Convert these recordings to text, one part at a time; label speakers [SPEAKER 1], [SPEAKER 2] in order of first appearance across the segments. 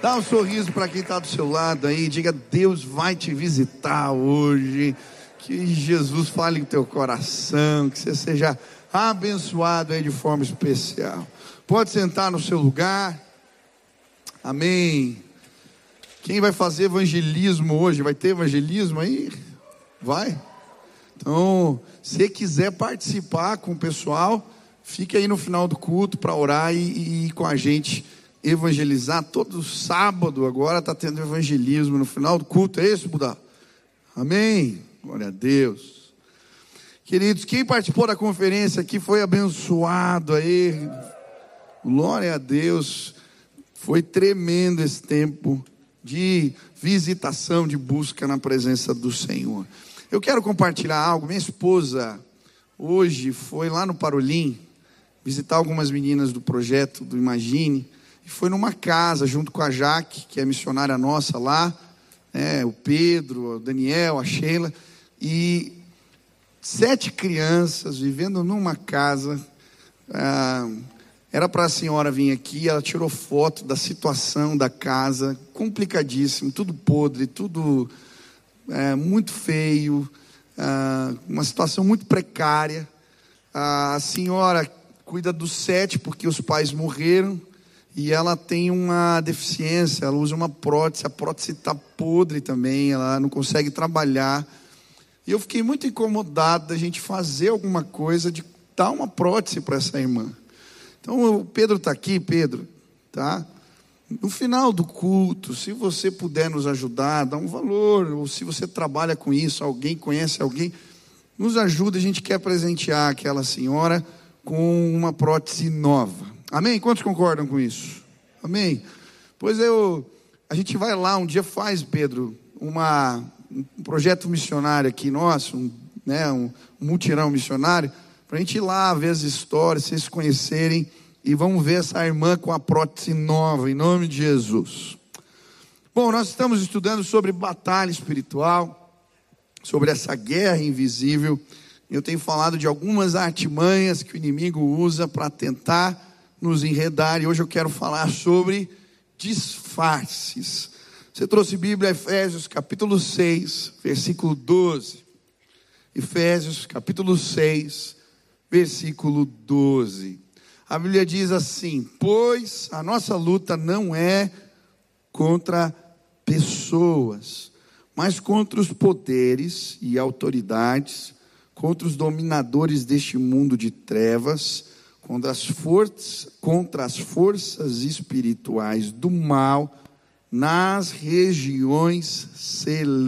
[SPEAKER 1] Dá um sorriso para quem está do seu lado aí. Diga: Deus vai te visitar hoje. Que Jesus fale em teu coração. Que você seja abençoado aí de forma especial. Pode sentar no seu lugar. Amém. Quem vai fazer evangelismo hoje? Vai ter evangelismo aí? Vai? Então, se quiser participar com o pessoal, fique aí no final do culto para orar e, e ir com a gente evangelizar. Todo sábado agora está tendo evangelismo no final do culto. É isso, Buda? Amém. Glória a Deus. Queridos, quem participou da conferência aqui foi abençoado aí. Glória a Deus. Foi tremendo esse tempo de visitação, de busca na presença do Senhor. Eu quero compartilhar algo. Minha esposa hoje foi lá no Parolim visitar algumas meninas do projeto do Imagine e foi numa casa junto com a Jaque, que é missionária nossa lá, né, o Pedro, o Daniel, a Sheila e sete crianças vivendo numa casa. Ah, era para a senhora vir aqui, ela tirou foto da situação da casa, complicadíssimo, tudo podre, tudo é, muito feio, é, uma situação muito precária. A senhora cuida dos sete porque os pais morreram e ela tem uma deficiência, ela usa uma prótese, a prótese está podre também, ela não consegue trabalhar. E eu fiquei muito incomodado da gente fazer alguma coisa de dar uma prótese para essa irmã. Então o Pedro está aqui, Pedro, tá? No final do culto, se você puder nos ajudar, dá um valor, ou se você trabalha com isso, alguém conhece alguém, nos ajuda, a gente quer presentear aquela senhora com uma prótese nova. Amém? Quantos concordam com isso? Amém? Pois eu, a gente vai lá, um dia faz, Pedro, uma, um projeto missionário aqui nosso, um, né, um, um mutirão missionário, para a gente ir lá ver as histórias, vocês conhecerem e vamos ver essa irmã com a prótese nova, em nome de Jesus. Bom, nós estamos estudando sobre batalha espiritual, sobre essa guerra invisível. Eu tenho falado de algumas artimanhas que o inimigo usa para tentar nos enredar, e hoje eu quero falar sobre disfarces. Você trouxe Bíblia, Efésios capítulo 6, versículo 12. Efésios capítulo 6, versículo 12. A Bíblia diz assim: Pois a nossa luta não é contra pessoas, mas contra os poderes e autoridades, contra os dominadores deste mundo de trevas, contra as forças, contra as forças espirituais do mal nas regiões celestiais.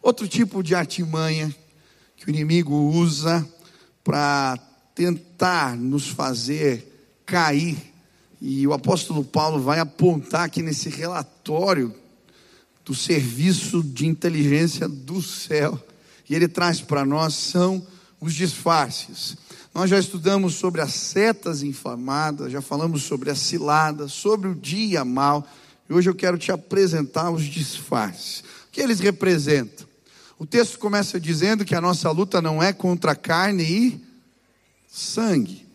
[SPEAKER 1] Outro tipo de artimanha que o inimigo usa para tentar nos fazer cair. E o apóstolo Paulo vai apontar aqui nesse relatório do serviço de inteligência do céu. E ele traz para nós são os disfarces. Nós já estudamos sobre as setas inflamadas, já falamos sobre a cilada, sobre o dia mal. E hoje eu quero te apresentar os disfarces. O que eles representam? O texto começa dizendo que a nossa luta não é contra carne e sangue.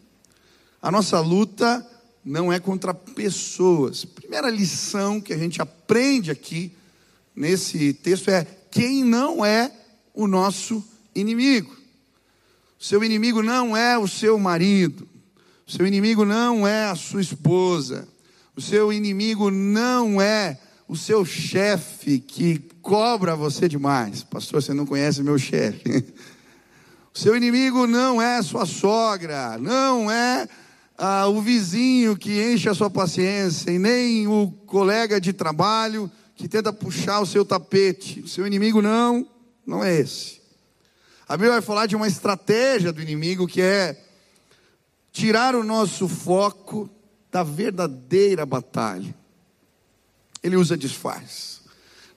[SPEAKER 1] A nossa luta não é contra pessoas. Primeira lição que a gente aprende aqui nesse texto é quem não é o nosso inimigo. O seu inimigo não é o seu marido. O seu inimigo não é a sua esposa. O seu inimigo não é o seu chefe que cobra você demais. Pastor, você não conhece meu chefe. Seu inimigo não é sua sogra, não é ah, o vizinho que enche a sua paciência, e nem o colega de trabalho que tenta puxar o seu tapete. O seu inimigo não, não é esse. A Bíblia vai falar de uma estratégia do inimigo que é tirar o nosso foco da verdadeira batalha. Ele usa disfarce.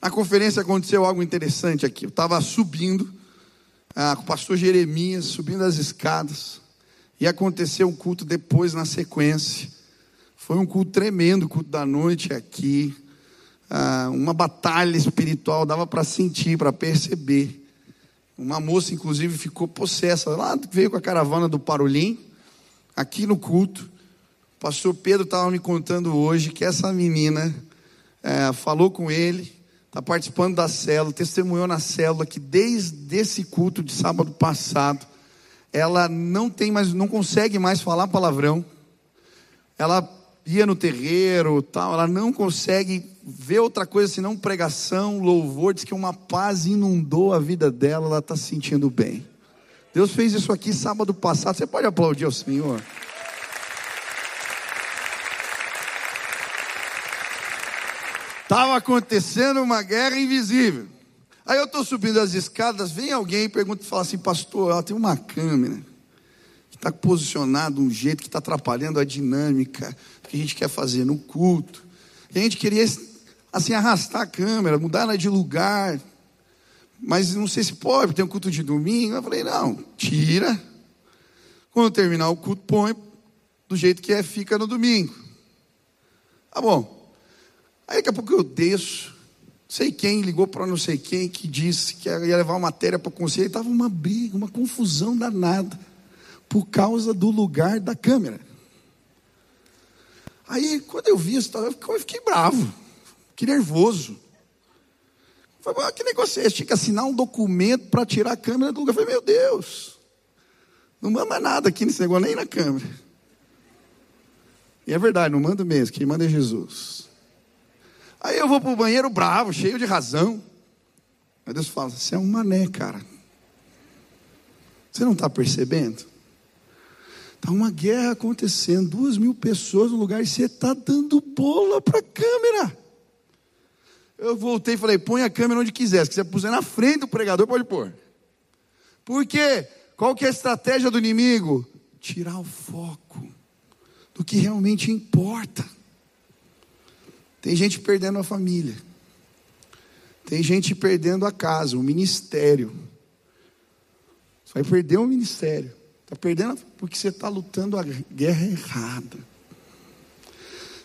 [SPEAKER 1] Na conferência aconteceu algo interessante aqui. Eu estava subindo ah, com o pastor Jeremias subindo as escadas. E aconteceu um culto depois na sequência. Foi um culto tremendo, o culto da noite aqui. Ah, uma batalha espiritual, dava para sentir, para perceber. Uma moça, inclusive, ficou possessa. Lá veio com a caravana do Parolim, aqui no culto. O pastor Pedro estava me contando hoje que essa menina é, falou com ele, está participando da célula, testemunhou na célula que desde esse culto de sábado passado, ela não tem mais, não consegue mais falar palavrão. Ela ia no terreiro, tal, ela não consegue ver outra coisa senão pregação, louvor, diz que uma paz inundou a vida dela, ela está se sentindo bem. Deus fez isso aqui sábado passado. Você pode aplaudir ao Senhor? Estava acontecendo uma guerra invisível. Aí eu estou subindo as escadas, vem alguém e pergunta fala assim, pastor, ela tem uma câmera que está posicionada de um jeito que está atrapalhando a dinâmica que a gente quer fazer no culto. E a gente queria assim arrastar a câmera, mudar ela de lugar. Mas não sei se pode, tem um culto de domingo. Eu falei, não, tira. Quando terminar o culto, põe do jeito que é, fica no domingo. Tá bom. Aí daqui a pouco eu desço, sei quem ligou para não sei quem que disse que ia levar uma matéria para o conselho, estava uma briga, uma confusão danada, por causa do lugar da câmera. Aí, quando eu vi isso, eu fiquei bravo, fiquei nervoso. Falei, que negócio é esse? Tinha que assinar um documento para tirar a câmera do lugar. Falei, meu Deus, não manda nada aqui nesse negócio, nem na câmera. E é verdade, não manda mesmo, quem manda é Jesus. Aí eu vou para o banheiro bravo, cheio de razão. Aí Deus fala: Você é um mané, cara. Você não está percebendo? Está uma guerra acontecendo, duas mil pessoas no lugar e você está dando bola para a câmera. Eu voltei e falei: põe a câmera onde quiser. Se quiser puser na frente do pregador, pode pôr. Por quê? Qual que é a estratégia do inimigo? Tirar o foco do que realmente importa. Tem gente perdendo a família. Tem gente perdendo a casa, o ministério. Você vai perder o ministério. Está perdendo porque você está lutando a guerra errada.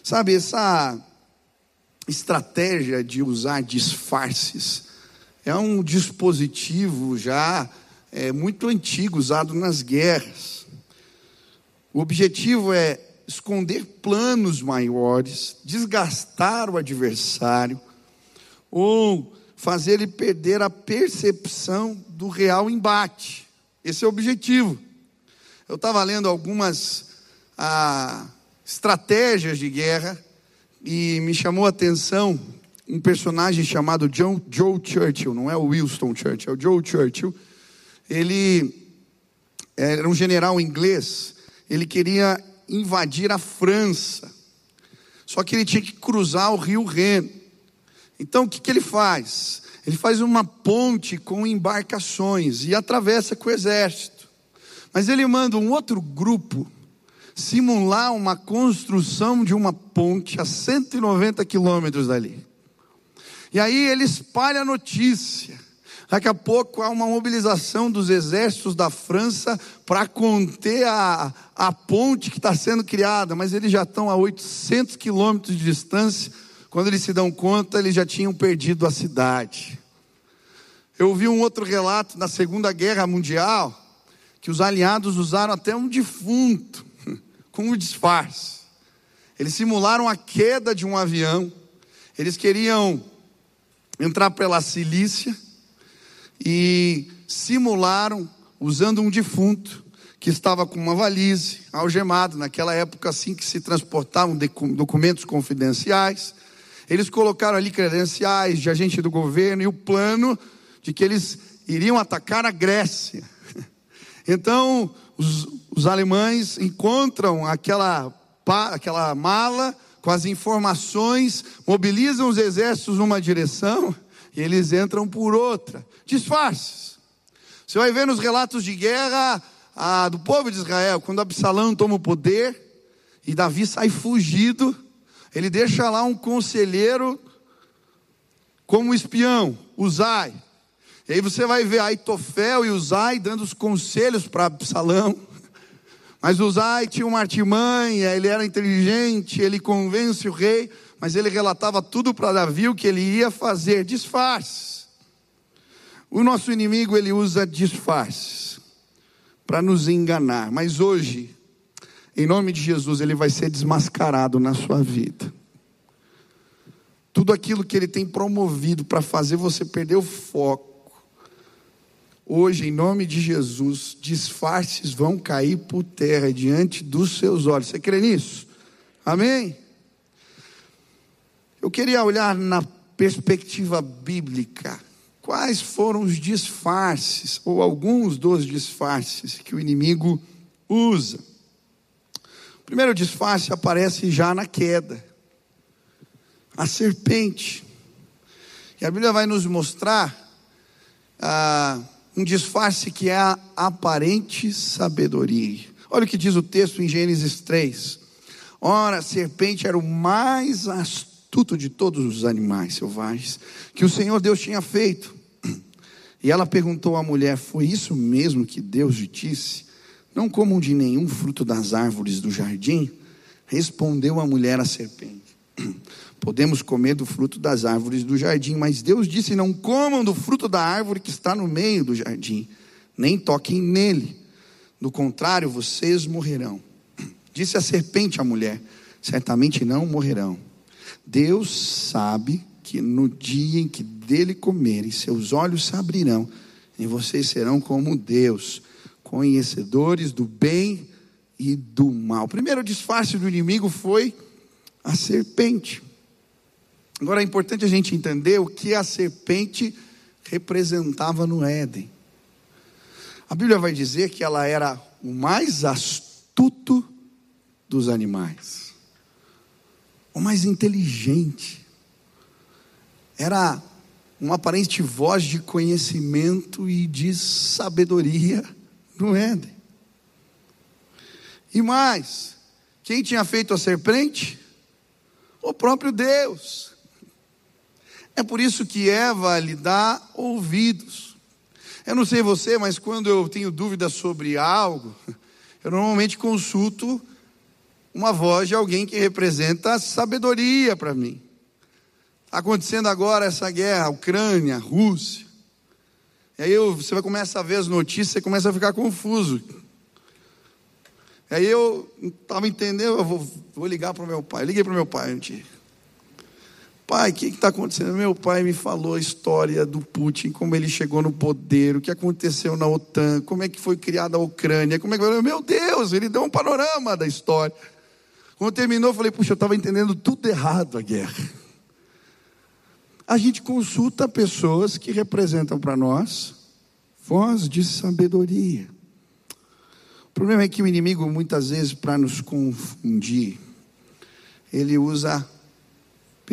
[SPEAKER 1] Sabe, essa estratégia de usar disfarces é um dispositivo já é, muito antigo usado nas guerras. O objetivo é esconder planos maiores, desgastar o adversário, ou fazer ele perder a percepção do real embate. Esse é o objetivo. Eu estava lendo algumas ah, estratégias de guerra e me chamou a atenção um personagem chamado John, Joe Churchill, não é o Winston Churchill, é o Joe Churchill. Ele era um general inglês, ele queria invadir a França. Só que ele tinha que cruzar o rio Reno. Então o que, que ele faz? Ele faz uma ponte com embarcações e atravessa com o exército. Mas ele manda um outro grupo simular uma construção de uma ponte a 190 quilômetros dali. E aí ele espalha a notícia. Daqui a pouco há uma mobilização dos exércitos da França para conter a, a ponte que está sendo criada, mas eles já estão a 800 quilômetros de distância. Quando eles se dão conta, eles já tinham perdido a cidade. Eu ouvi um outro relato na Segunda Guerra Mundial, que os aliados usaram até um defunto como disfarce. Eles simularam a queda de um avião, eles queriam entrar pela Cilícia, e simularam, usando um defunto, que estava com uma valise, algemado, naquela época assim que se transportavam documentos confidenciais. Eles colocaram ali credenciais de agente do governo e o plano de que eles iriam atacar a Grécia. Então, os, os alemães encontram aquela, aquela mala com as informações, mobilizam os exércitos numa direção e eles entram por outra. Disfarces. Você vai ver nos relatos de guerra a, do povo de Israel, quando Absalão toma o poder e Davi sai fugido, ele deixa lá um conselheiro como espião, Uzai. E aí você vai ver Aitofel e Uzai dando os conselhos para Absalão. Mas Uzai tinha uma artimanha, ele era inteligente, ele convence o rei mas ele relatava tudo para Davi o que ele ia fazer, disfarces. O nosso inimigo ele usa disfarces para nos enganar, mas hoje em nome de Jesus, ele vai ser desmascarado na sua vida. Tudo aquilo que ele tem promovido para fazer você perder o foco, hoje, em nome de Jesus, disfarces vão cair por terra diante dos seus olhos. Você crê nisso? Amém? Eu queria olhar na perspectiva bíblica. Quais foram os disfarces, ou alguns dos disfarces, que o inimigo usa? O primeiro disfarce aparece já na queda a serpente. E a Bíblia vai nos mostrar ah, um disfarce que é a aparente sabedoria. Olha o que diz o texto em Gênesis 3. Ora, a serpente era o mais astuto de todos os animais selvagens que o Senhor Deus tinha feito. E ela perguntou à mulher: Foi isso mesmo que Deus lhe disse? Não comam de nenhum fruto das árvores do jardim? Respondeu a mulher à serpente: Podemos comer do fruto das árvores do jardim, mas Deus disse: Não comam do fruto da árvore que está no meio do jardim, nem toquem nele. Do contrário, vocês morrerão. Disse a serpente à mulher: Certamente não morrerão. Deus sabe que no dia em que dele comerem, seus olhos se abrirão, e vocês serão como Deus, conhecedores do bem e do mal. O primeiro disfarce do inimigo foi a serpente. Agora é importante a gente entender o que a serpente representava no Éden. A Bíblia vai dizer que ela era o mais astuto dos animais, o mais inteligente. Era uma aparente voz de conhecimento e de sabedoria no Éden. E mais, quem tinha feito a serpente? o próprio Deus. É por isso que Eva lhe dá ouvidos. Eu não sei você, mas quando eu tenho dúvida sobre algo, eu normalmente consulto uma voz de alguém que representa sabedoria para mim. Está acontecendo agora essa guerra, Ucrânia, Rússia. E aí você vai começar a ver as notícias, você começa a ficar confuso. Aí eu estava entendendo, eu vou, vou ligar para o meu pai. Eu liguei para o meu pai um dia. Pai, o que está acontecendo? Meu pai me falou a história do Putin, como ele chegou no poder, o que aconteceu na OTAN, como é que foi criada a Ucrânia, como é que meu Deus, ele deu um panorama da história. Quando terminou, eu falei, puxa, eu estava entendendo tudo errado a guerra. A gente consulta pessoas que representam para nós voz de sabedoria. O problema é que o inimigo, muitas vezes, para nos confundir, ele usa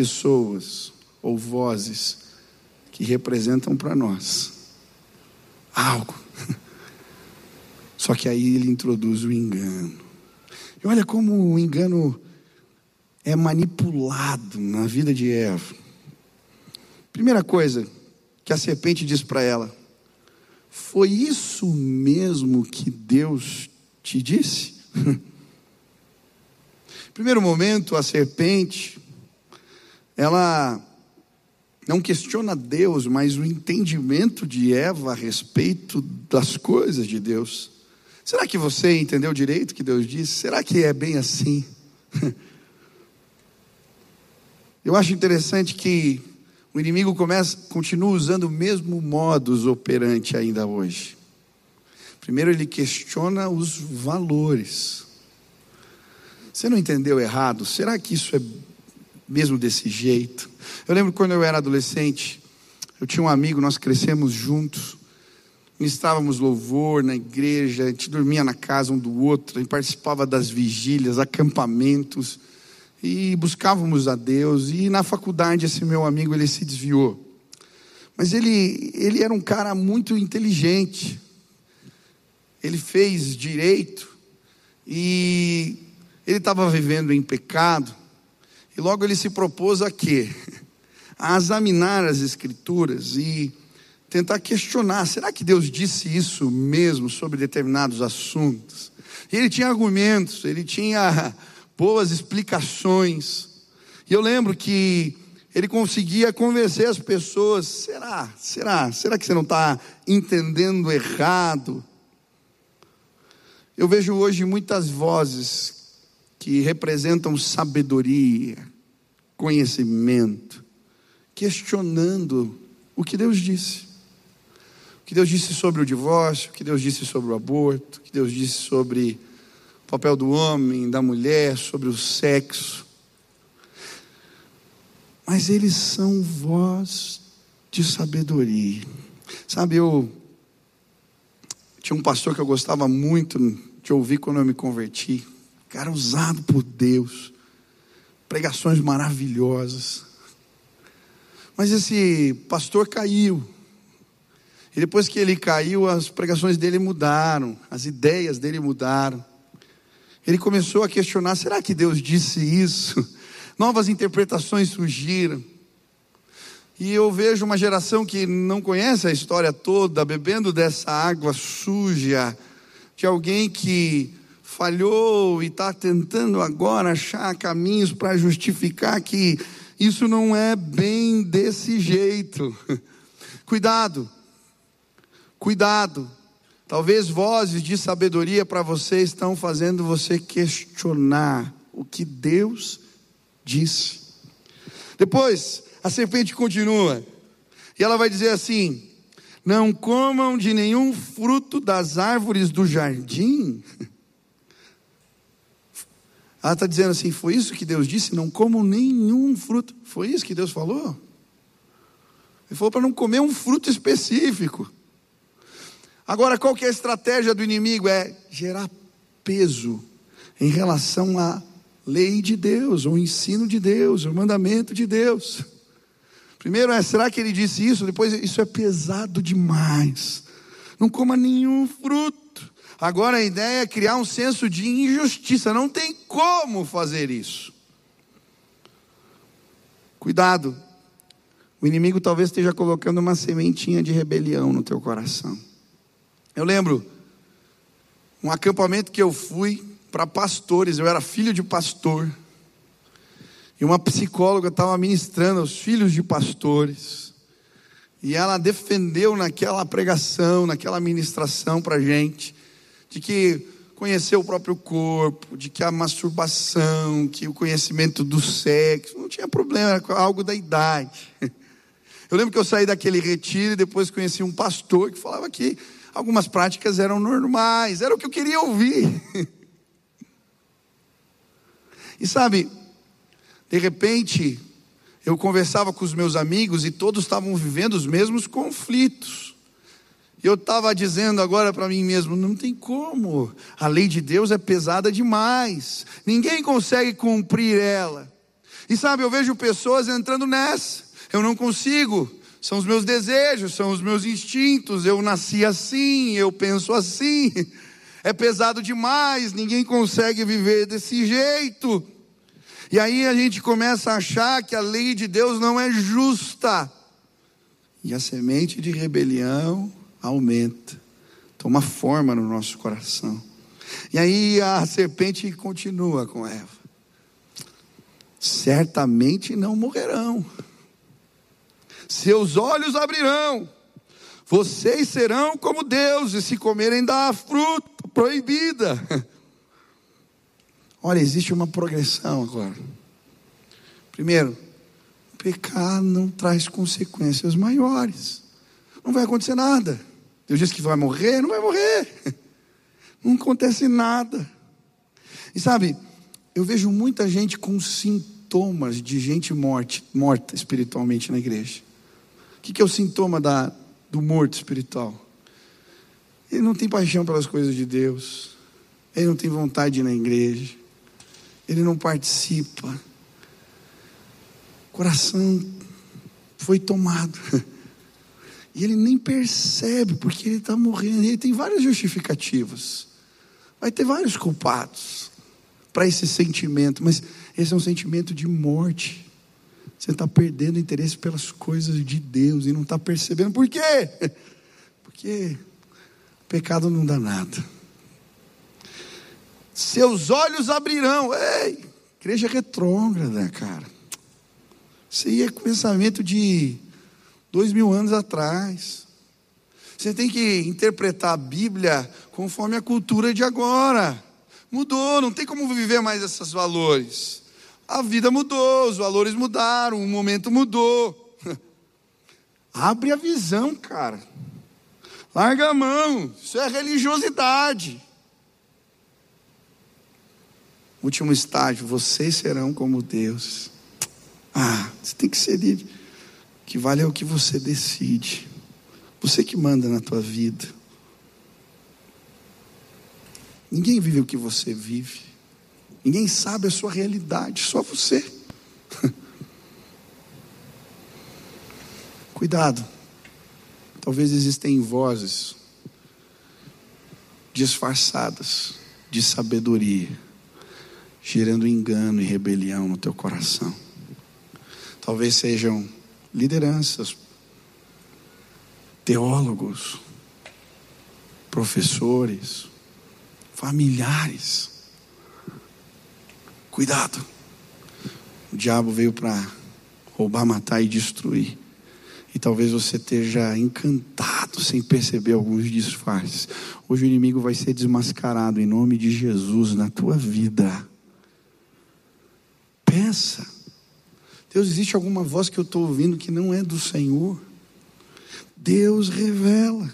[SPEAKER 1] pessoas ou vozes que representam para nós algo. Só que aí ele introduz o engano. E olha como o engano é manipulado na vida de Eva. Primeira coisa que a serpente diz para ela: Foi isso mesmo que Deus te disse? Primeiro momento, a serpente, ela não questiona Deus, mas o entendimento de Eva a respeito das coisas de Deus. Será que você entendeu direito o que Deus disse? Será que é bem assim? Eu acho interessante que o inimigo começa, continua usando o mesmo modus operandi ainda hoje. Primeiro, ele questiona os valores. Você não entendeu errado? Será que isso é mesmo desse jeito? Eu lembro quando eu era adolescente, eu tinha um amigo, nós crescemos juntos, estávamos louvor na igreja, a gente dormia na casa um do outro, a gente participava das vigílias, acampamentos, e buscávamos a Deus. E na faculdade, esse meu amigo, ele se desviou. Mas ele, ele era um cara muito inteligente ele fez direito e ele estava vivendo em pecado. E logo ele se propôs a quê? A examinar as escrituras e tentar questionar, será que Deus disse isso mesmo sobre determinados assuntos? E ele tinha argumentos, ele tinha boas explicações. E eu lembro que ele conseguia convencer as pessoas: será? Será? Será que você não está entendendo errado? Eu vejo hoje muitas vozes que representam sabedoria, conhecimento, questionando o que Deus disse. O que Deus disse sobre o divórcio, o que Deus disse sobre o aborto, o que Deus disse sobre o papel do homem, da mulher, sobre o sexo. Mas eles são voz de sabedoria. Sabe, eu tinha um pastor que eu gostava muito de ouvir quando eu me converti. Cara usado por Deus. Pregações maravilhosas. Mas esse pastor caiu. E depois que ele caiu, as pregações dele mudaram, as ideias dele mudaram. Ele começou a questionar: será que Deus disse isso? Novas interpretações surgiram. E eu vejo uma geração que não conhece a história toda, bebendo dessa água suja, de alguém que falhou e está tentando agora achar caminhos para justificar que isso não é bem desse jeito. Cuidado, cuidado. Talvez vozes de sabedoria para você estão fazendo você questionar o que Deus disse. Depois, a serpente continua. E ela vai dizer assim: Não comam de nenhum fruto das árvores do jardim. Ela está dizendo assim: Foi isso que Deus disse? Não comam nenhum fruto. Foi isso que Deus falou? Ele falou para não comer um fruto específico. Agora, qual que é a estratégia do inimigo? É gerar peso em relação à lei de Deus, o ensino de Deus, o mandamento de Deus. Primeiro é, será que ele disse isso? Depois, isso é pesado demais. Não coma nenhum fruto. Agora a ideia é criar um senso de injustiça. Não tem como fazer isso. Cuidado. O inimigo talvez esteja colocando uma sementinha de rebelião no teu coração. Eu lembro um acampamento que eu fui para pastores, eu era filho de pastor. E uma psicóloga estava ministrando aos filhos de pastores. E ela defendeu naquela pregação, naquela ministração para gente, de que conhecer o próprio corpo, de que a masturbação, que o conhecimento do sexo, não tinha problema, era algo da idade. Eu lembro que eu saí daquele retiro e depois conheci um pastor que falava que algumas práticas eram normais, era o que eu queria ouvir. E sabe, de repente, eu conversava com os meus amigos e todos estavam vivendo os mesmos conflitos. Eu estava dizendo agora para mim mesmo: não tem como, a lei de Deus é pesada demais, ninguém consegue cumprir ela. E sabe, eu vejo pessoas entrando nessa, eu não consigo, são os meus desejos, são os meus instintos, eu nasci assim, eu penso assim, é pesado demais, ninguém consegue viver desse jeito. E aí a gente começa a achar que a lei de Deus não é justa. E a semente de rebelião aumenta, toma forma no nosso coração. E aí a serpente continua com Eva. Certamente não morrerão. Seus olhos abrirão. Vocês serão como Deus e se comerem da fruta proibida. Olha, existe uma progressão agora. Primeiro, pecar não traz consequências maiores. Não vai acontecer nada. Deus disse que vai morrer, não vai morrer. Não acontece nada. E sabe, eu vejo muita gente com sintomas de gente morte, morta espiritualmente na igreja. O que, é o sintoma da, do morto espiritual? Ele não tem paixão pelas coisas de Deus. Ele não tem vontade na igreja ele não participa. O coração foi tomado. E ele nem percebe, porque ele está morrendo. Ele tem várias justificativas. Vai ter vários culpados para esse sentimento, mas esse é um sentimento de morte. Você está perdendo interesse pelas coisas de Deus e não está percebendo. Por quê? Porque pecado não dá nada seus olhos abrirão. Ei, igreja retrógrada, cara. Isso aí é pensamento de dois mil anos atrás. Você tem que interpretar a Bíblia conforme a cultura de agora. Mudou, não tem como viver mais esses valores. A vida mudou, os valores mudaram, o momento mudou. Abre a visão, cara. Larga a mão. Isso é religiosidade. Último estágio, vocês serão como Deus. Ah, você tem que ser livre. Que vale é o que você decide. Você que manda na tua vida. Ninguém vive o que você vive. Ninguém sabe a sua realidade, só você. Cuidado. Talvez existem vozes disfarçadas de sabedoria, gerando engano e rebelião no teu coração. Talvez sejam lideranças, teólogos, professores, familiares. Cuidado. O diabo veio para roubar, matar e destruir. E talvez você esteja encantado sem perceber alguns disfarces. Hoje o inimigo vai ser desmascarado em nome de Jesus na tua vida. Pensa. Deus, existe alguma voz que eu estou ouvindo que não é do Senhor? Deus revela.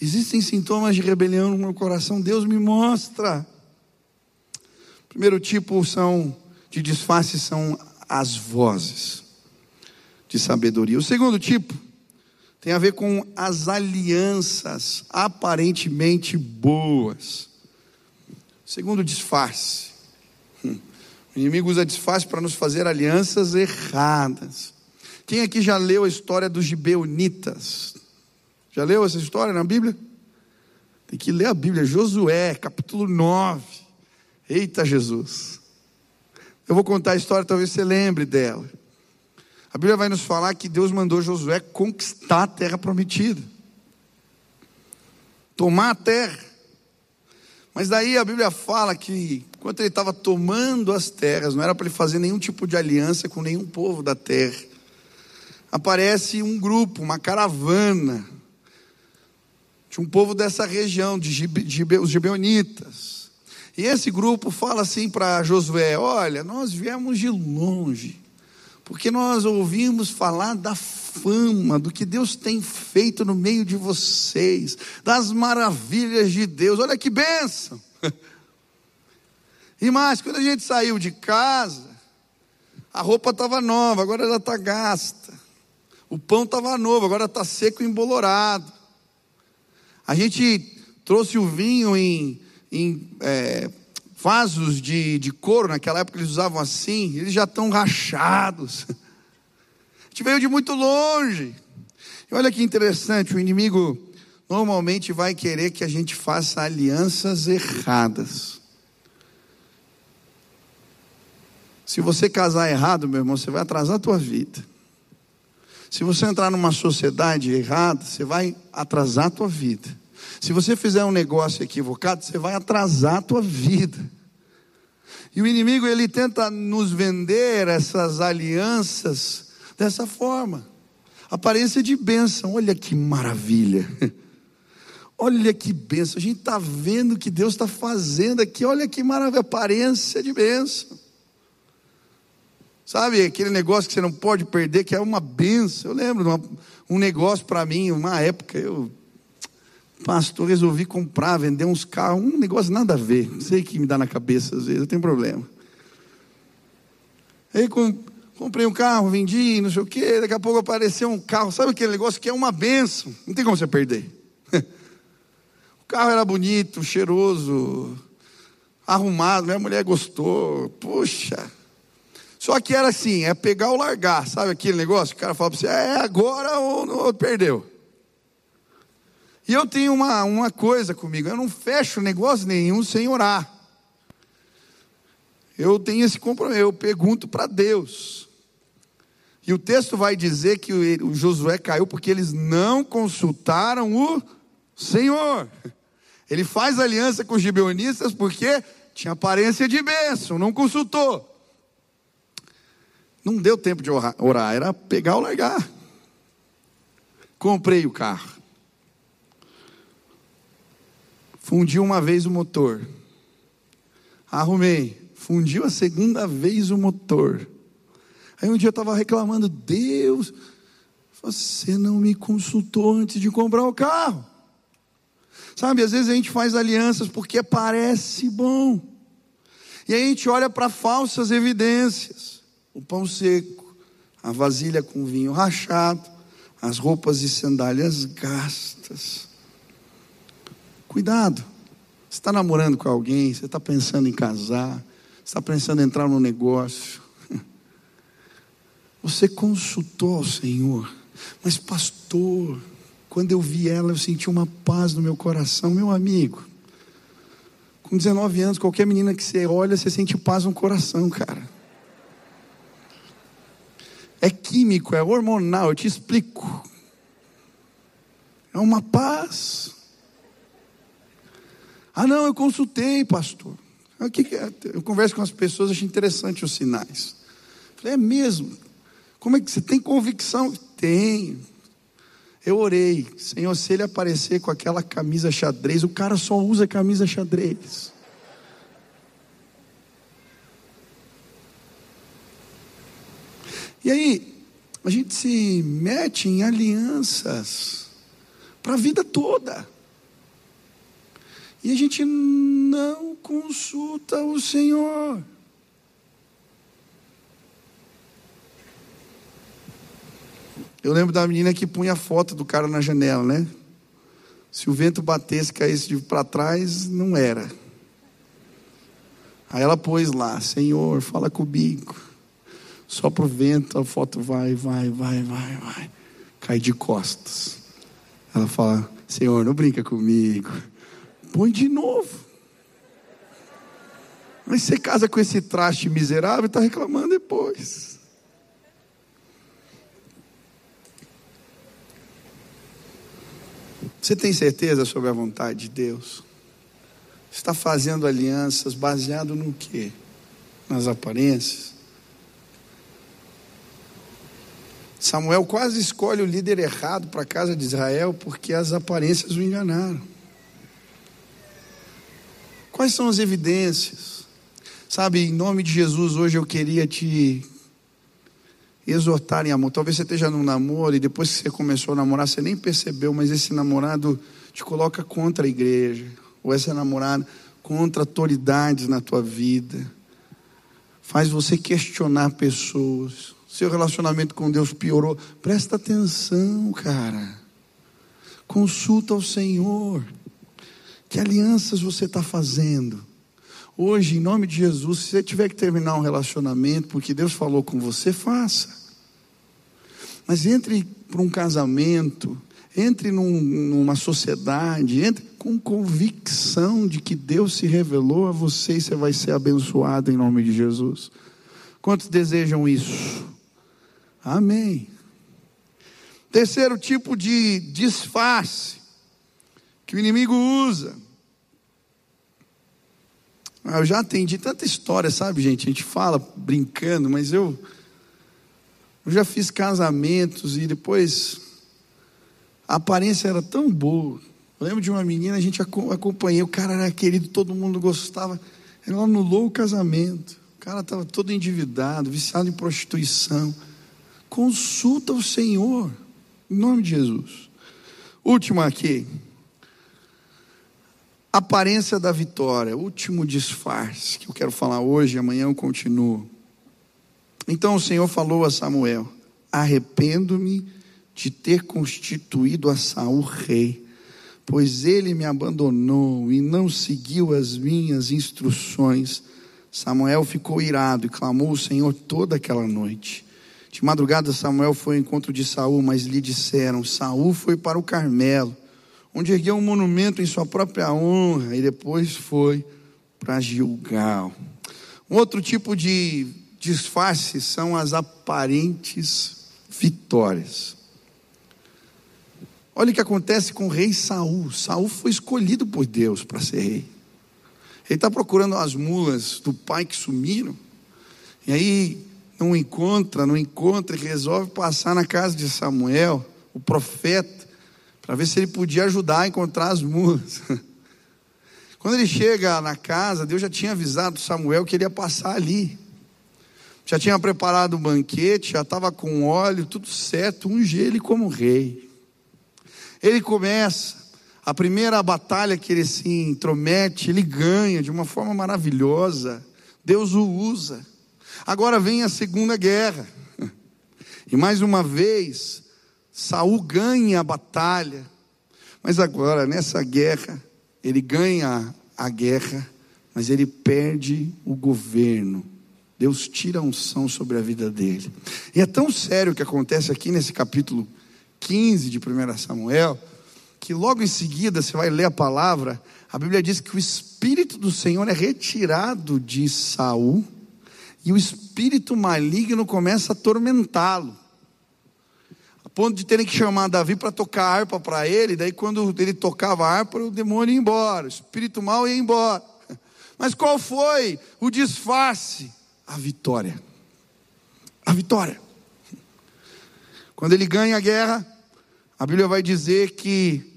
[SPEAKER 1] Existem sintomas de rebelião no meu coração, Deus me mostra. Primeiro tipo são de disfarce são as vozes de sabedoria. O segundo tipo tem a ver com as alianças aparentemente boas. Segundo disfarce. O inimigo usa disfarce para nos fazer alianças erradas. Quem aqui já leu a história dos gibeonitas? Já leu essa história na Bíblia? Tem que ler a Bíblia, Josué, capítulo 9. Eita Jesus. Eu vou contar a história, talvez você lembre dela. A Bíblia vai nos falar que Deus mandou Josué conquistar a terra prometida. Tomar a terra. Mas daí a Bíblia fala que, enquanto ele estava tomando as terras, não era para ele fazer nenhum tipo de aliança com nenhum povo da terra. Aparece um grupo, uma caravana, de um povo dessa região, de Gibe, os gibeonitas. E esse grupo fala assim para Josué: Olha, nós viemos de longe porque nós ouvimos falar da fama, do que Deus tem feito no meio de vocês, das maravilhas de Deus. Olha que bênção! E mais, quando a gente saiu de casa, a roupa estava nova, agora ela está gasta. O pão estava novo, agora está seco e embolorado. A gente trouxe o vinho em, em é, vasos de, de couro, naquela época eles usavam assim, eles já estão rachados. A gente veio de muito longe. E olha que interessante, o inimigo normalmente vai querer que a gente faça alianças erradas. Se você casar errado, meu irmão, você vai atrasar a tua vida. Se você entrar numa sociedade errada, você vai atrasar a tua vida. Se você fizer um negócio equivocado, você vai atrasar a tua vida. E o inimigo ele tenta nos vender essas alianças dessa forma. Aparência de bênção, olha que maravilha. Olha que bênção, a gente está vendo o que Deus está fazendo aqui, olha que maravilha, aparência de bênção. Sabe aquele negócio que você não pode perder, que é uma bênção. Eu lembro uma, um negócio para mim, uma época, eu Pastor, resolvi comprar, vender uns carros, um negócio nada a ver. Não sei o que me dá na cabeça às vezes, eu tenho problema. Aí comprei um carro, vendi, não sei o quê, daqui a pouco apareceu um carro. Sabe aquele negócio que é uma benção? Não tem como você perder. o carro era bonito, cheiroso, arrumado, minha mulher gostou. Puxa. Só que era assim, é pegar ou largar, sabe aquele negócio? O cara fala para você, é agora ou, ou perdeu. E eu tenho uma, uma coisa comigo, eu não fecho negócio nenhum sem orar. Eu tenho esse compromisso, eu pergunto para Deus. E o texto vai dizer que o, Josué caiu porque eles não consultaram o Senhor. Ele faz aliança com os gibeonistas porque tinha aparência de bênção, não consultou. Não deu tempo de orar, era pegar ou largar. Comprei o carro. Fundiu uma vez o motor. Arrumei. Fundiu a segunda vez o motor. Aí um dia eu estava reclamando, Deus, você não me consultou antes de comprar o carro. Sabe, às vezes a gente faz alianças porque parece bom. E aí a gente olha para falsas evidências. O pão seco, a vasilha com vinho rachado, as roupas e sandálias gastas. Cuidado. Você está namorando com alguém, você está pensando em casar, você está pensando em entrar no negócio. Você consultou ao Senhor, mas pastor, quando eu vi ela, eu senti uma paz no meu coração, meu amigo. Com 19 anos, qualquer menina que você olha, você sente paz no coração, cara. É químico, é hormonal, eu te explico. É uma paz. Ah, não, eu consultei, pastor. É? Eu converso com as pessoas, acho interessante os sinais. Falei, é mesmo? Como é que você tem convicção? Tenho. Eu orei, Senhor, se ele aparecer com aquela camisa xadrez, o cara só usa camisa xadrez. E aí, a gente se mete em alianças para a vida toda. E a gente não consulta o Senhor. Eu lembro da menina que punha a foto do cara na janela, né? Se o vento batesse, caísse para trás, não era. Aí ela pôs lá, Senhor, fala comigo. Só pro vento, a foto vai, vai, vai, vai, vai. Cai de costas. Ela fala, Senhor, não brinca comigo. Põe de novo. Mas você casa com esse traste miserável e está reclamando depois. Você tem certeza sobre a vontade de Deus? Está fazendo alianças baseado no quê? Nas aparências? Samuel quase escolhe o líder errado para a casa de Israel porque as aparências o enganaram. Quais são as evidências? Sabe, em nome de Jesus, hoje eu queria te exortar em amor. Talvez você esteja num namoro e depois que você começou a namorar, você nem percebeu, mas esse namorado te coloca contra a igreja, ou essa namorada contra autoridades na tua vida, faz você questionar pessoas. Seu relacionamento com Deus piorou. Presta atenção, cara. Consulta ao Senhor. Que alianças você está fazendo? Hoje, em nome de Jesus, se você tiver que terminar um relacionamento, porque Deus falou com você, faça. Mas entre para um casamento, entre num, numa sociedade, entre com convicção de que Deus se revelou a você e você vai ser abençoado em nome de Jesus. Quantos desejam isso? Amém. Terceiro tipo de disfarce que o inimigo usa eu já atendi tanta história, sabe, gente? A gente fala brincando, mas eu, eu já fiz casamentos e depois a aparência era tão boa. Eu lembro de uma menina, a gente acompanhei, o cara era querido, todo mundo gostava. Ela anulou o casamento. O cara estava todo endividado, viciado em prostituição. Consulta o Senhor, em nome de Jesus. Último aqui aparência da vitória, último disfarce que eu quero falar hoje, amanhã eu continuo. Então o Senhor falou a Samuel: Arrependo-me de ter constituído a Saul rei, pois ele me abandonou e não seguiu as minhas instruções. Samuel ficou irado e clamou o Senhor toda aquela noite. De madrugada Samuel foi ao encontro de Saul, mas lhe disseram: Saul foi para o Carmelo onde ergueu um monumento em sua própria honra e depois foi para Gilgal. Um outro tipo de disfarce são as aparentes vitórias. Olha o que acontece com o rei Saul. Saul foi escolhido por Deus para ser rei. Ele está procurando as mulas do pai que sumiram. E aí não encontra, não encontra, e resolve passar na casa de Samuel, o profeta para ver se ele podia ajudar a encontrar as mulas. Quando ele chega na casa, Deus já tinha avisado Samuel que ele ia passar ali. Já tinha preparado o banquete, já estava com óleo, tudo certo, unge ele como rei. Ele começa, a primeira batalha que ele se intromete, ele ganha de uma forma maravilhosa. Deus o usa. Agora vem a segunda guerra. E mais uma vez, Saul ganha a batalha. Mas agora, nessa guerra, ele ganha a guerra, mas ele perde o governo. Deus tira a unção sobre a vida dele. E é tão sério o que acontece aqui nesse capítulo 15 de 1 Samuel, que logo em seguida você vai ler a palavra, a Bíblia diz que o espírito do Senhor é retirado de Saul e o espírito maligno começa a atormentá-lo. A ponto de terem que chamar Davi para tocar harpa para ele, daí quando ele tocava a harpa, o demônio ia embora, o espírito mal ia embora. Mas qual foi o disfarce? A vitória. A vitória. Quando ele ganha a guerra, a Bíblia vai dizer que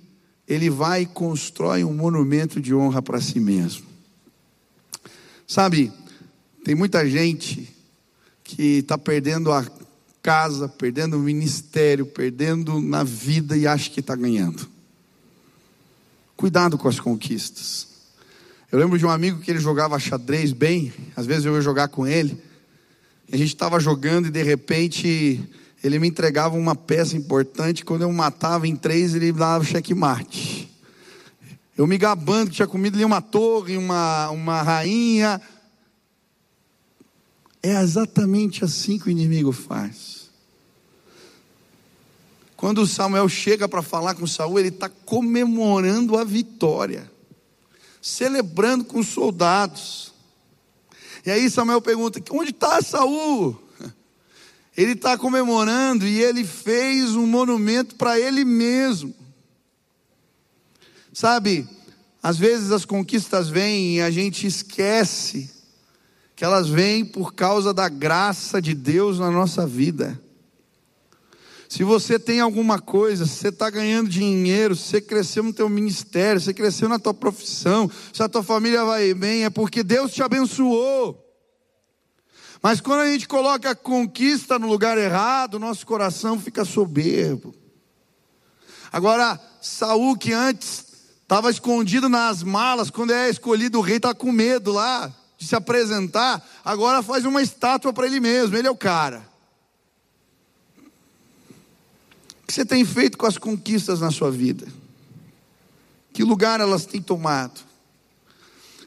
[SPEAKER 1] ele vai e constrói um monumento de honra para si mesmo. Sabe, tem muita gente que está perdendo a casa, perdendo o ministério, perdendo na vida e acha que está ganhando. Cuidado com as conquistas. Eu lembro de um amigo que ele jogava xadrez bem, às vezes eu ia jogar com ele, a gente estava jogando e de repente ele me entregava uma peça importante, quando eu matava em três, ele dava checkmate. Eu me gabando que tinha comido ali uma torre, uma, uma rainha, é exatamente assim que o inimigo faz. Quando Samuel chega para falar com Saul, ele está comemorando a vitória, celebrando com os soldados. E aí Samuel pergunta: onde está Saul? Ele está comemorando e ele fez um monumento para ele mesmo. Sabe, às vezes as conquistas vêm e a gente esquece que elas vêm por causa da graça de Deus na nossa vida. Se você tem alguma coisa, se você está ganhando dinheiro, se você cresceu no teu ministério, se você cresceu na tua profissão, se a tua família vai bem, é porque Deus te abençoou. Mas quando a gente coloca a conquista no lugar errado, nosso coração fica soberbo. Agora, Saul que antes estava escondido nas malas, quando é escolhido o rei, está com medo lá de se apresentar, agora faz uma estátua para ele mesmo, ele é o cara. O que você tem feito com as conquistas na sua vida? Que lugar elas têm tomado?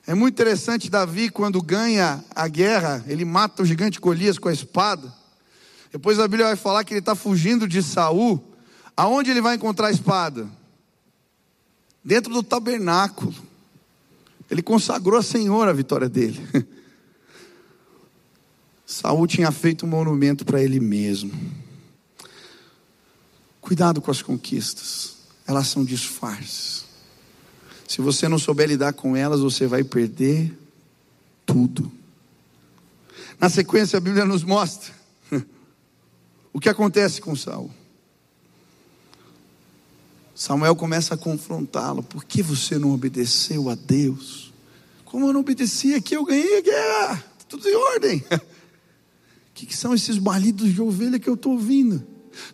[SPEAKER 1] É muito interessante Davi quando ganha a guerra, ele mata o gigante Golias com a espada. Depois a Bíblia vai falar que ele está fugindo de Saul. Aonde ele vai encontrar a espada? Dentro do tabernáculo. Ele consagrou a Senhor a vitória dele. Saul tinha feito um monumento para ele mesmo. Cuidado com as conquistas, elas são disfarces. Se você não souber lidar com elas, você vai perder tudo. Na sequência, a Bíblia nos mostra o que acontece com Saul. Samuel começa a confrontá-lo. Por que você não obedeceu a Deus? Como eu não obedeci aqui, eu ganhei a guerra. Tudo em ordem. O que, que são esses balidos de ovelha que eu estou ouvindo?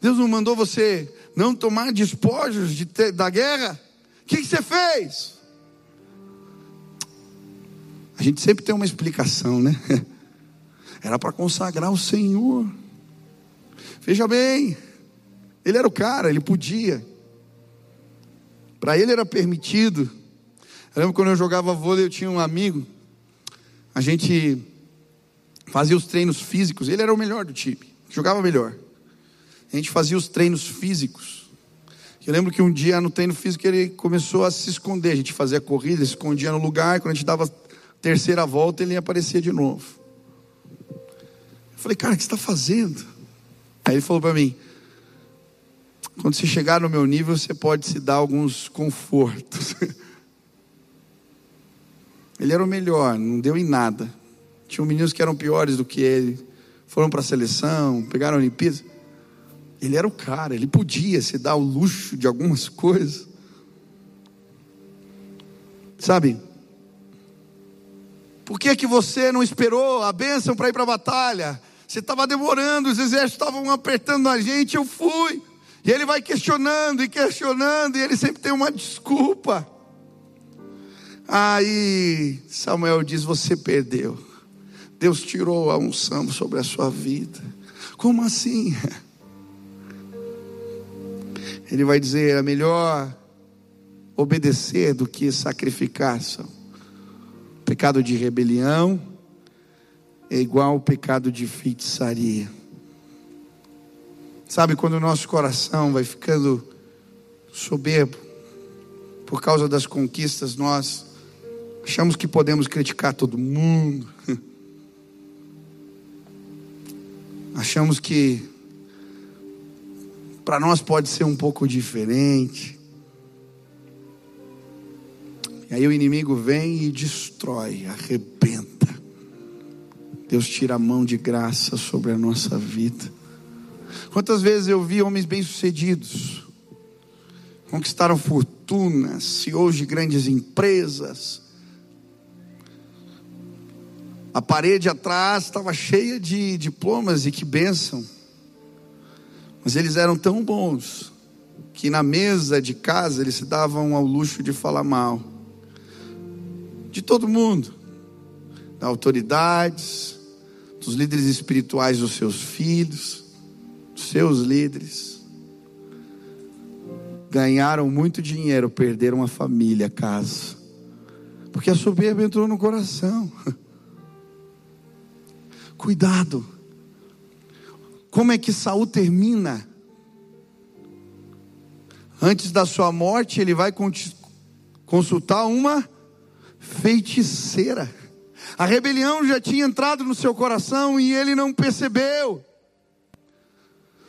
[SPEAKER 1] Deus não mandou você não tomar despojos de da guerra? O que, que você fez? A gente sempre tem uma explicação, né? Era para consagrar o Senhor. Veja bem, ele era o cara, ele podia. Para ele era permitido. Eu lembro quando eu jogava vôlei, eu tinha um amigo. A gente fazia os treinos físicos. Ele era o melhor do time, jogava melhor. A gente fazia os treinos físicos. Eu lembro que um dia no treino físico ele começou a se esconder. A gente fazia corrida, escondia no lugar. Quando a gente dava a terceira volta, ele aparecia de novo. Eu falei, cara, o que você está fazendo? Aí ele falou para mim: quando você chegar no meu nível, você pode se dar alguns confortos. ele era o melhor, não deu em nada. Tinha meninos que eram piores do que ele, foram para a seleção, pegaram a Olimpíada. Ele era o cara, ele podia se dar o luxo de algumas coisas. Sabe, Por que, que você não esperou a bênção para ir para a batalha? Você estava demorando, os exércitos estavam apertando a gente, eu fui. E ele vai questionando e questionando, e ele sempre tem uma desculpa. Aí Samuel diz: Você perdeu. Deus tirou a unção sobre a sua vida. Como assim? Ele vai dizer: é melhor obedecer do que sacrificar. Pecado de rebelião é igual ao pecado de feitiçaria. Sabe quando o nosso coração vai ficando soberbo por causa das conquistas, nós achamos que podemos criticar todo mundo. Achamos que para nós pode ser um pouco diferente. E aí o inimigo vem e destrói, arrebenta. Deus tira a mão de graça sobre a nossa vida. Quantas vezes eu vi homens bem-sucedidos, conquistaram fortunas, CEOs de grandes empresas. A parede atrás estava cheia de diplomas e que bênção. Mas eles eram tão bons que na mesa de casa eles se davam ao luxo de falar mal de todo mundo, das autoridades, dos líderes espirituais dos seus filhos seus líderes ganharam muito dinheiro, perderam a família, a casa, porque a soberba entrou no coração. Cuidado. Como é que Saul termina? Antes da sua morte, ele vai consultar uma feiticeira. A rebelião já tinha entrado no seu coração e ele não percebeu.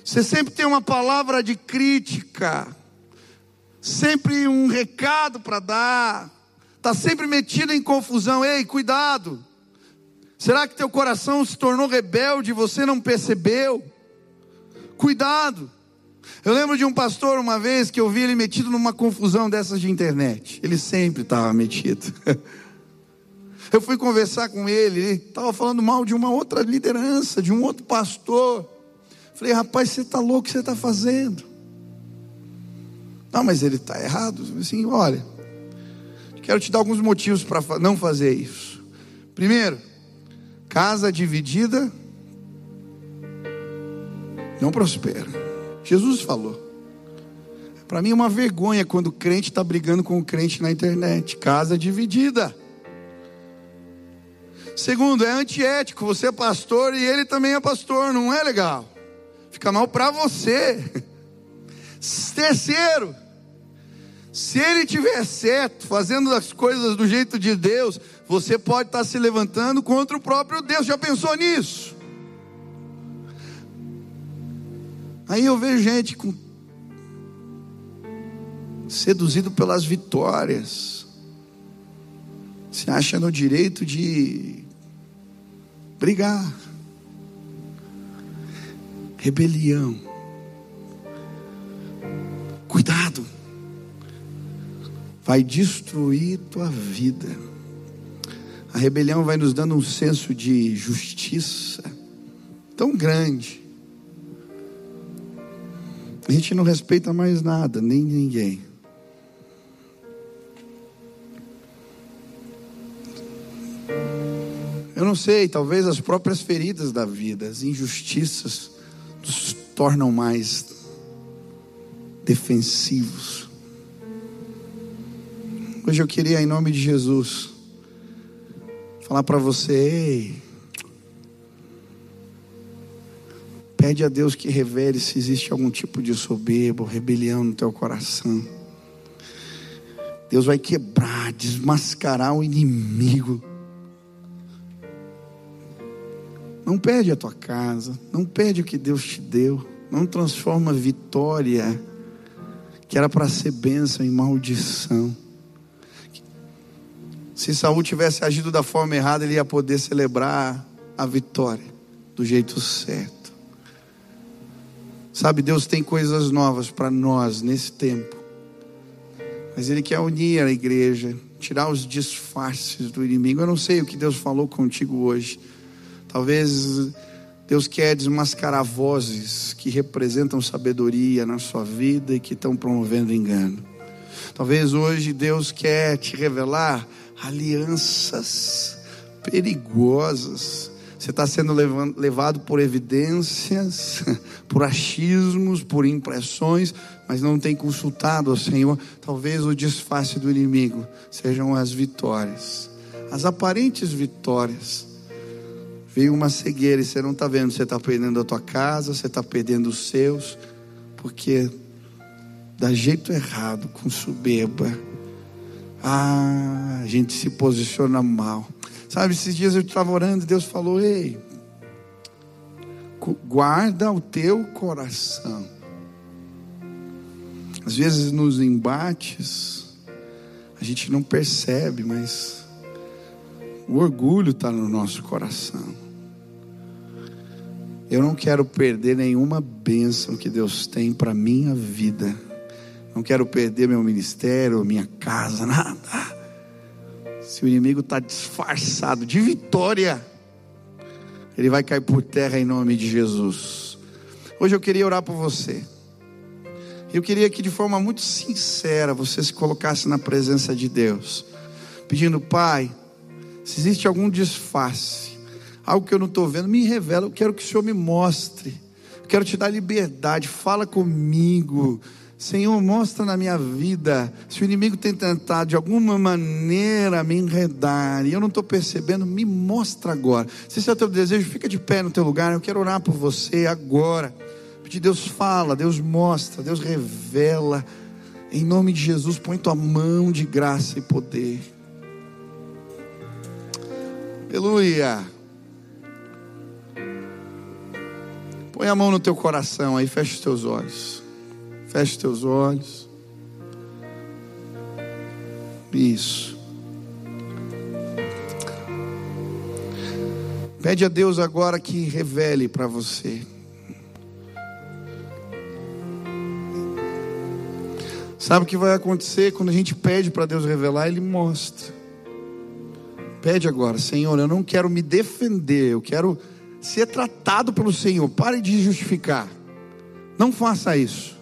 [SPEAKER 1] Você sempre tem uma palavra de crítica, sempre um recado para dar, está sempre metido em confusão. Ei, cuidado! Será que teu coração se tornou rebelde e você não percebeu? Cuidado! Eu lembro de um pastor uma vez que eu vi ele metido numa confusão dessas de internet. Ele sempre estava metido. Eu fui conversar com ele, ele estava falando mal de uma outra liderança, de um outro pastor. Falei, rapaz, você está louco, o que você está fazendo? Não, mas ele está errado. Assim, olha, quero te dar alguns motivos para não fazer isso. Primeiro, casa dividida não prospera. Jesus falou. Para mim é uma vergonha quando o crente está brigando com o crente na internet. Casa dividida. Segundo, é antiético. Você é pastor e ele também é pastor. Não é legal. Fica mal para você. Terceiro, se ele tiver certo, fazendo as coisas do jeito de Deus, você pode estar se levantando contra o próprio Deus. Já pensou nisso? Aí eu vejo gente com seduzido pelas vitórias, se acha no direito de brigar rebelião. Cuidado, vai destruir tua vida. A rebelião vai nos dando um senso de justiça tão grande. A gente não respeita mais nada, nem ninguém. Eu não sei, talvez as próprias feridas da vida, as injustiças, nos tornam mais defensivos. Hoje eu queria, em nome de Jesus, falar para você: ei, pede a Deus que revele se existe algum tipo de soberba ou rebelião no teu coração. Deus vai quebrar, desmascarar o inimigo. Não perde a tua casa, não perde o que Deus te deu, não transforma vitória, que era para ser bênção, em maldição. Se Saul tivesse agido da forma errada, ele ia poder celebrar a vitória do jeito certo. Sabe, Deus tem coisas novas para nós nesse tempo. Mas Ele quer unir a igreja, tirar os disfarces do inimigo. Eu não sei o que Deus falou contigo hoje. Talvez Deus quer desmascarar vozes que representam sabedoria na sua vida e que estão promovendo engano. Talvez hoje Deus quer te revelar alianças perigosas. Você está sendo levado por evidências, por achismos, por impressões, mas não tem consultado ao Senhor. Talvez o disfarce do inimigo sejam as vitórias, as aparentes vitórias. Veio uma cegueira e você não está vendo, você está perdendo a tua casa, você está perdendo os seus, porque dá jeito errado, com soberba. Ah, a gente se posiciona mal. Sabe, esses dias eu estava orando e Deus falou: Ei, guarda o teu coração. Às vezes nos embates, a gente não percebe, mas o orgulho está no nosso coração. Eu não quero perder nenhuma bênção que Deus tem para minha vida. Não quero perder meu ministério, minha casa, nada. Se o inimigo está disfarçado de vitória, ele vai cair por terra em nome de Jesus. Hoje eu queria orar por você. Eu queria que de forma muito sincera você se colocasse na presença de Deus, pedindo, Pai, se existe algum disfarce, algo que eu não estou vendo, me revela, eu quero que o Senhor me mostre, eu quero te dar liberdade, fala comigo. Senhor, mostra na minha vida se o inimigo tem tentado de alguma maneira me enredar e eu não estou percebendo, me mostra agora. Se esse é o teu desejo, fica de pé no teu lugar. Eu quero orar por você agora. Pedir Deus fala, Deus mostra, Deus revela. Em nome de Jesus, põe tua mão de graça e poder. Aleluia. Põe a mão no teu coração aí, fecha os teus olhos. Feche os teus olhos. Isso. Pede a Deus agora que revele para você. Sabe o que vai acontecer quando a gente pede para Deus revelar? Ele mostra. Pede agora, Senhor, eu não quero me defender, eu quero ser tratado pelo Senhor. Pare de justificar. Não faça isso.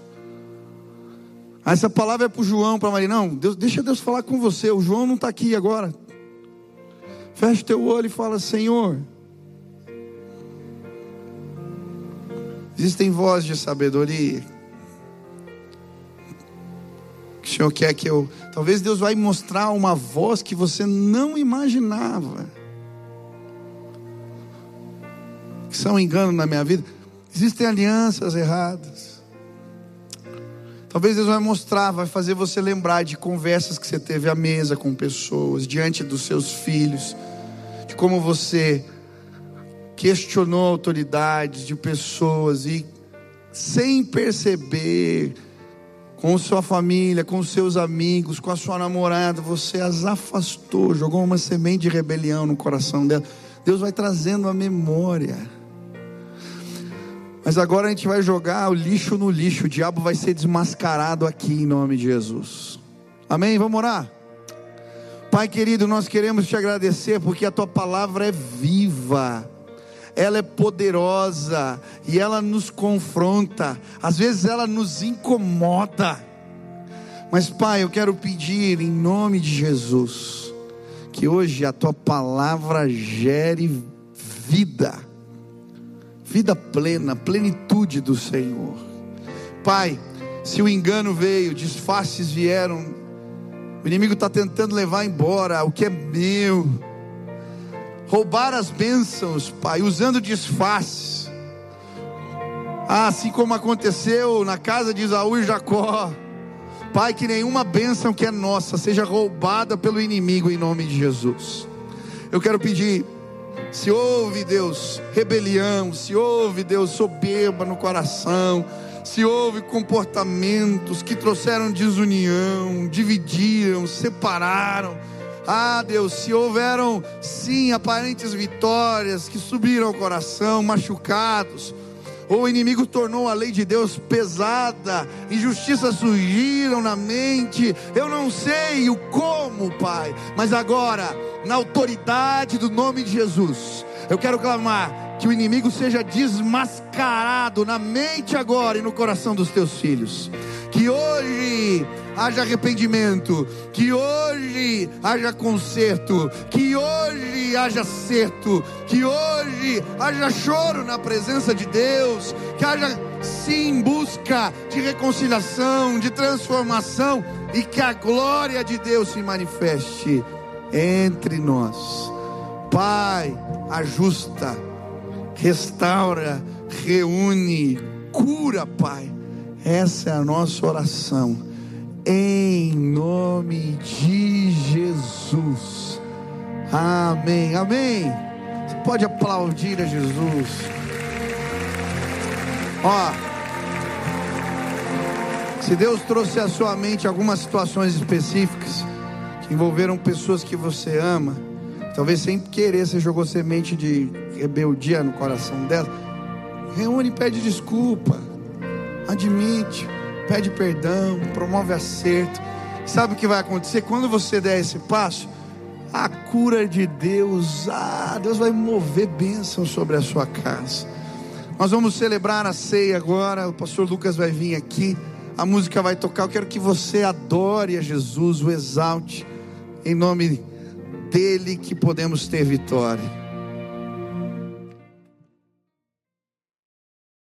[SPEAKER 1] Ah, essa palavra é para o João, para Maria. Não, Deus, deixa Deus falar com você. O João não está aqui agora. Fecha teu olho e fala: Senhor. Existem vozes de sabedoria. O Senhor quer que eu. Talvez Deus vai mostrar uma voz que você não imaginava. São engano na minha vida. Existem alianças erradas. Talvez Deus vai mostrar, vai fazer você lembrar de conversas que você teve à mesa com pessoas, diante dos seus filhos, de como você questionou autoridades de pessoas e sem perceber, com sua família, com seus amigos, com a sua namorada, você as afastou, jogou uma semente de rebelião no coração dela. Deus vai trazendo a memória. Mas agora a gente vai jogar o lixo no lixo. O diabo vai ser desmascarado aqui em nome de Jesus. Amém? Vamos orar? Pai querido, nós queremos te agradecer porque a tua palavra é viva. Ela é poderosa e ela nos confronta. Às vezes ela nos incomoda. Mas, Pai, eu quero pedir em nome de Jesus que hoje a tua palavra gere vida vida plena, plenitude do Senhor. Pai, se o engano veio, disfarces vieram, o inimigo está tentando levar embora o que é meu, roubar as bênçãos, Pai, usando disfarces. Ah, assim como aconteceu na casa de Isaú e Jacó. Pai, que nenhuma bênção que é nossa seja roubada pelo inimigo em nome de Jesus. Eu quero pedir se houve, Deus, rebelião, se houve, Deus, soberba no coração, se houve comportamentos que trouxeram desunião, dividiram, separaram. Ah, Deus, se houveram sim aparentes vitórias que subiram ao coração, machucados. Ou o inimigo tornou a lei de Deus pesada, injustiças surgiram na mente, eu não sei o como, Pai, mas agora, na autoridade do nome de Jesus, eu quero clamar que o inimigo seja desmascarado na mente agora e no coração dos teus filhos. Que hoje haja arrependimento, que hoje haja conserto, que hoje haja acerto, que hoje haja choro na presença de Deus, que haja sim busca de reconciliação, de transformação e que a glória de Deus se manifeste entre nós. Pai, ajusta, restaura, reúne, cura, Pai. Essa é a nossa oração, em nome de Jesus. Amém, amém. Você pode aplaudir a Jesus. Ó, se Deus trouxe à sua mente algumas situações específicas que envolveram pessoas que você ama, talvez sem querer você jogou semente de rebeldia no coração dela, reúne e pede desculpa, admite, pede perdão, promove acerto. Sabe o que vai acontecer quando você der esse passo? A cura de Deus, ah, Deus vai mover bênção sobre a sua casa. Nós vamos celebrar a ceia agora. O pastor Lucas vai vir aqui. A música vai tocar. Eu quero que você adore a Jesus, o exalte, em nome dele que podemos ter vitória.